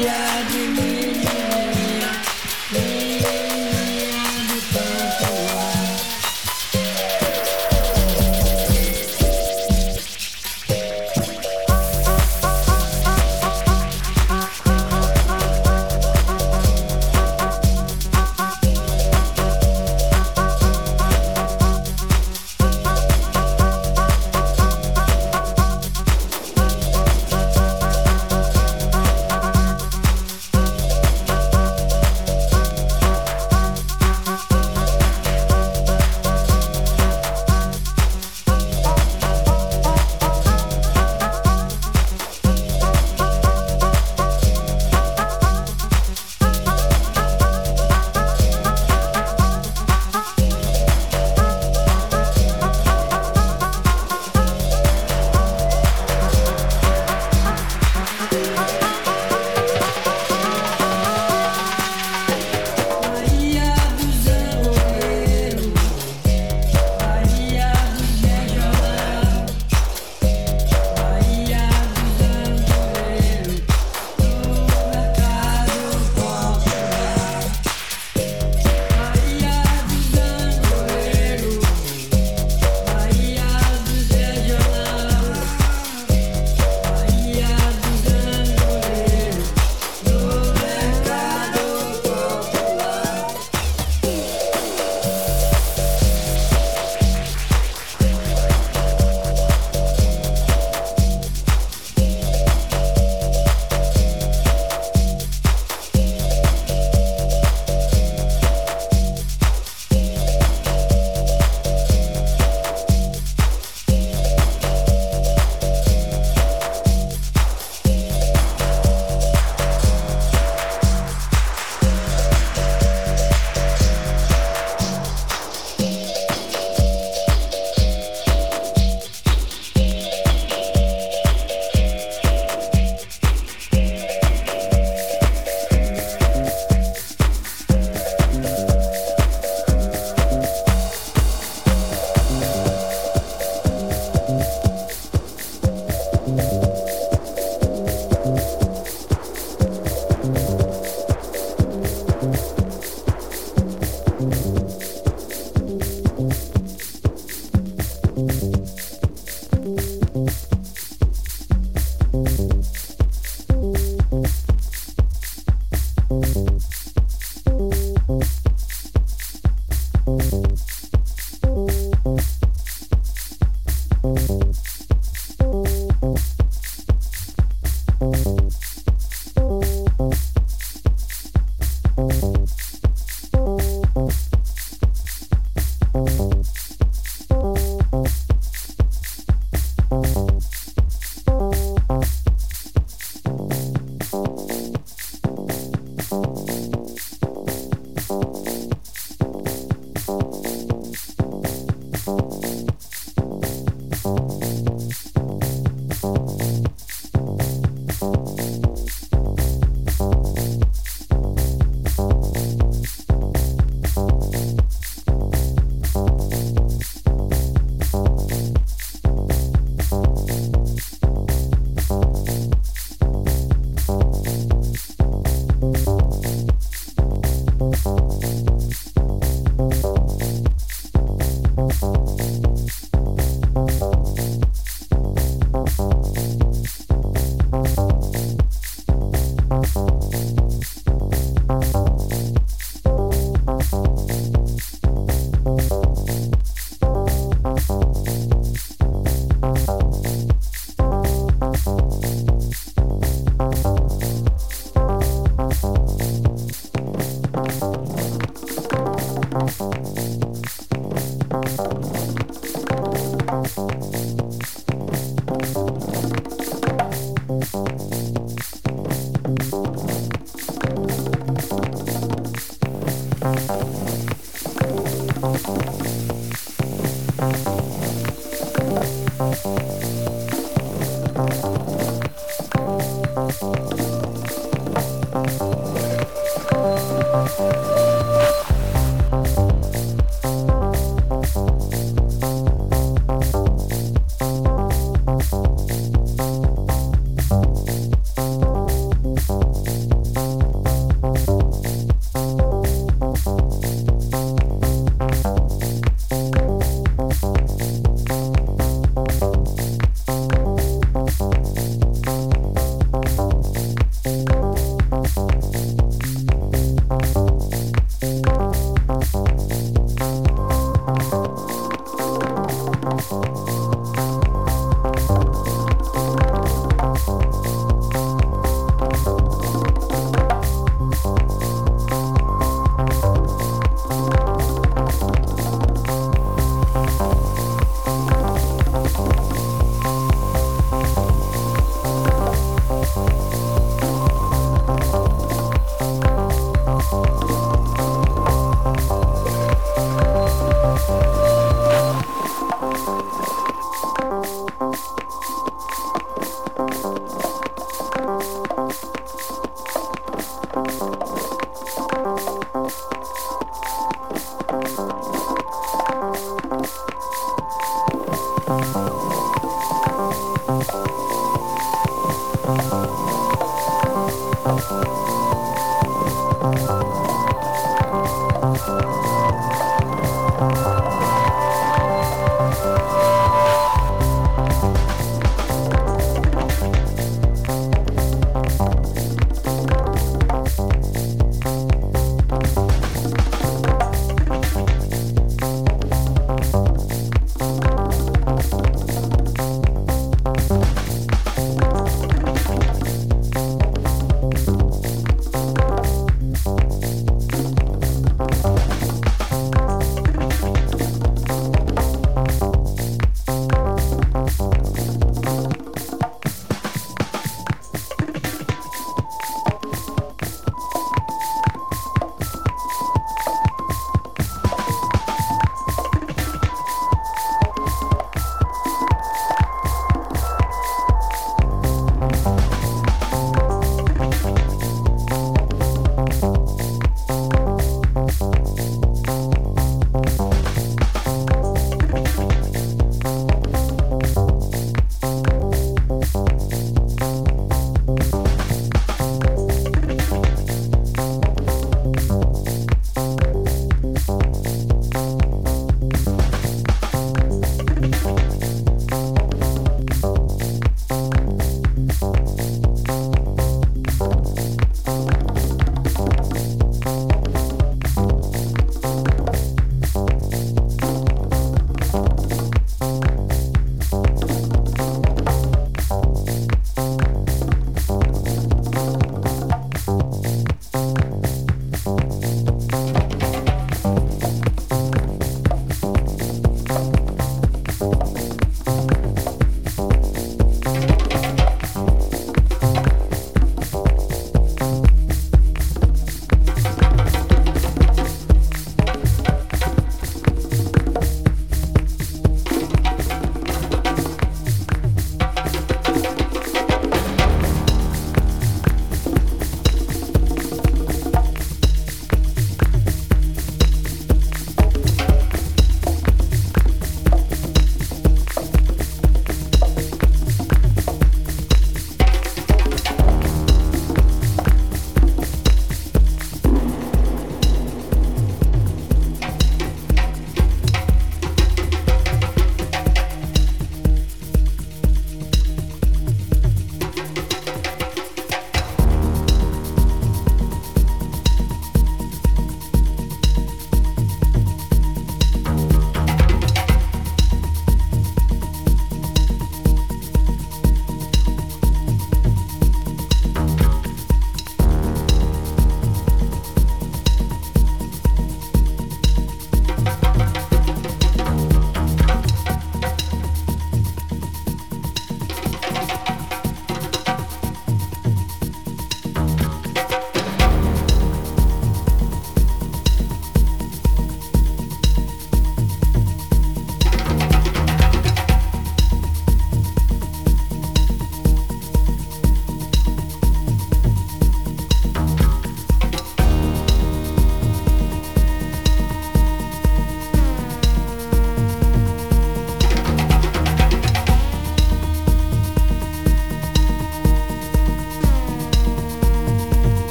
yeah